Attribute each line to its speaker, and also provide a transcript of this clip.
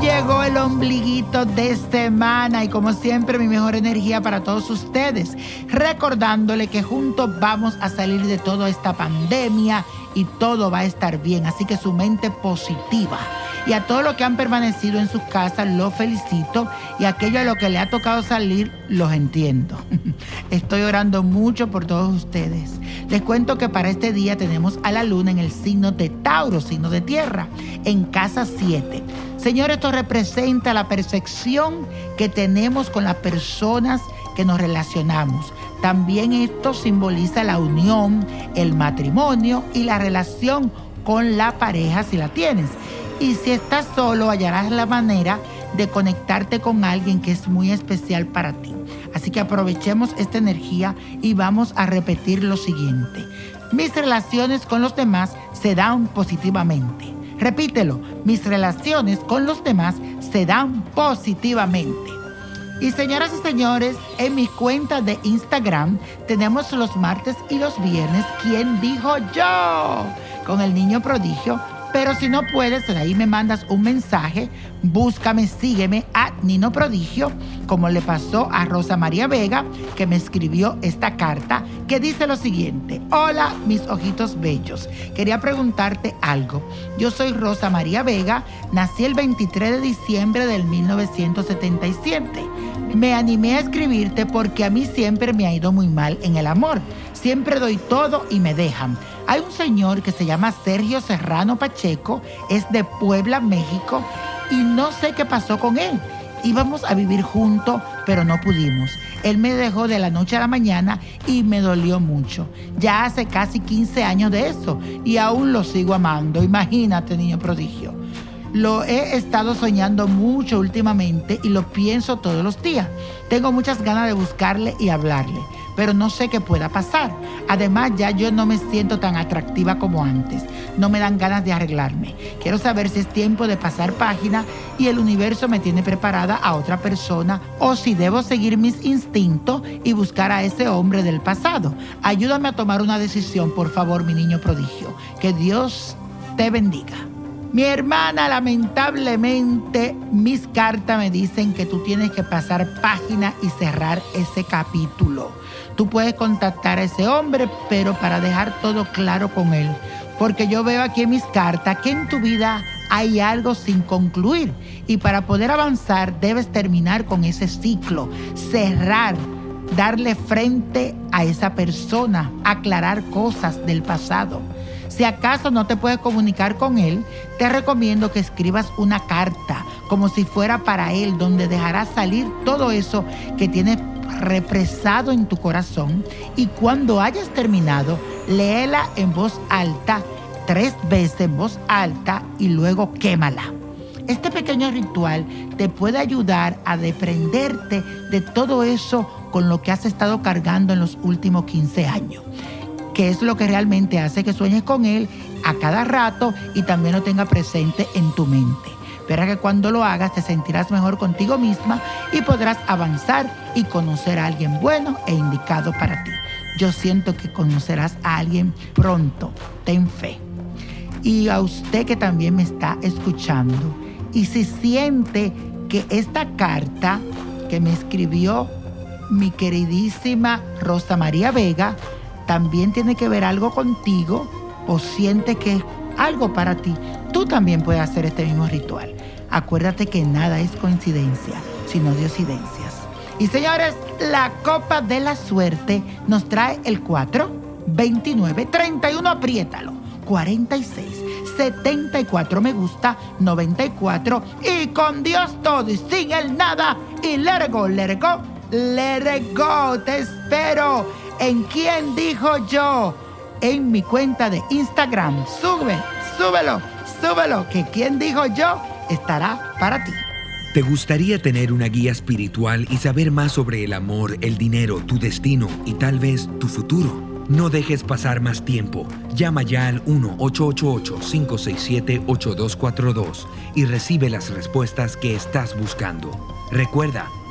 Speaker 1: llegó el ombliguito de semana y como siempre mi mejor energía para todos ustedes, recordándole que juntos vamos a salir de toda esta pandemia y todo va a estar bien, así que su mente positiva y a todos los que han permanecido en sus casas, los felicito. Y aquello a lo que le ha tocado salir, los entiendo. Estoy orando mucho por todos ustedes. Les cuento que para este día tenemos a la luna en el signo de Tauro, signo de tierra, en casa 7. Señor, esto representa la percepción que tenemos con las personas que nos relacionamos. También esto simboliza la unión, el matrimonio y la relación con la pareja si la tienes. Y si estás solo, hallarás la manera de conectarte con alguien que es muy especial para ti. Así que aprovechemos esta energía y vamos a repetir lo siguiente. Mis relaciones con los demás se dan positivamente. Repítelo, mis relaciones con los demás se dan positivamente. Y señoras y señores, en mi cuenta de Instagram tenemos los martes y los viernes, ¿quién dijo yo? Con el niño prodigio pero si no puedes, ahí me mandas un mensaje, búscame, sígueme a Nino Prodigio, como le pasó a Rosa María Vega, que me escribió esta carta, que dice lo siguiente, hola mis ojitos bellos, quería preguntarte algo. Yo soy Rosa María Vega, nací el 23 de diciembre del 1977. Me animé a escribirte porque a mí siempre me ha ido muy mal en el amor. Siempre doy todo y me dejan. Hay un señor que se llama Sergio Serrano Pacheco, es de Puebla, México, y no sé qué pasó con él. Íbamos a vivir juntos, pero no pudimos. Él me dejó de la noche a la mañana y me dolió mucho. Ya hace casi 15 años de eso y aún lo sigo amando. Imagínate, niño prodigio. Lo he estado soñando mucho últimamente y lo pienso todos los días. Tengo muchas ganas de buscarle y hablarle pero no sé qué pueda pasar. Además, ya yo no me siento tan atractiva como antes. No me dan ganas de arreglarme. Quiero saber si es tiempo de pasar página y el universo me tiene preparada a otra persona o si debo seguir mis instintos y buscar a ese hombre del pasado. Ayúdame a tomar una decisión, por favor, mi niño prodigio. Que Dios te bendiga. Mi hermana, lamentablemente, mis cartas me dicen que tú tienes que pasar página y cerrar ese capítulo. Tú puedes contactar a ese hombre, pero para dejar todo claro con él. Porque yo veo aquí en mis cartas que en tu vida hay algo sin concluir. Y para poder avanzar debes terminar con ese ciclo, cerrar, darle frente a esa persona, aclarar cosas del pasado. Si acaso no te puedes comunicar con él, te recomiendo que escribas una carta como si fuera para él, donde dejarás salir todo eso que tienes represado en tu corazón y cuando hayas terminado, léela en voz alta, tres veces en voz alta y luego quémala. Este pequeño ritual te puede ayudar a deprenderte de todo eso con lo que has estado cargando en los últimos 15 años que es lo que realmente hace que sueñes con Él a cada rato y también lo tenga presente en tu mente. Verá que cuando lo hagas te sentirás mejor contigo misma y podrás avanzar y conocer a alguien bueno e indicado para ti. Yo siento que conocerás a alguien pronto. Ten fe. Y a usted que también me está escuchando, y si siente que esta carta que me escribió mi queridísima Rosa María Vega, también tiene que ver algo contigo o siente que es algo para ti, tú también puedes hacer este mismo ritual. Acuérdate que nada es coincidencia, sino diosidencias. Y señores, la copa de la suerte nos trae el 4, 29, 31, apriétalo, 46, 74 me gusta, 94 y con Dios todo y sin el nada y let go, let go, let go, te espero en quién dijo yo en mi cuenta de Instagram. Sube, súbelo, súbelo, que quien dijo yo estará para ti.
Speaker 2: ¿Te gustaría tener una guía espiritual y saber más sobre el amor, el dinero, tu destino y tal vez tu futuro? No dejes pasar más tiempo. Llama ya al 1-888-567-8242 y recibe las respuestas que estás buscando. Recuerda,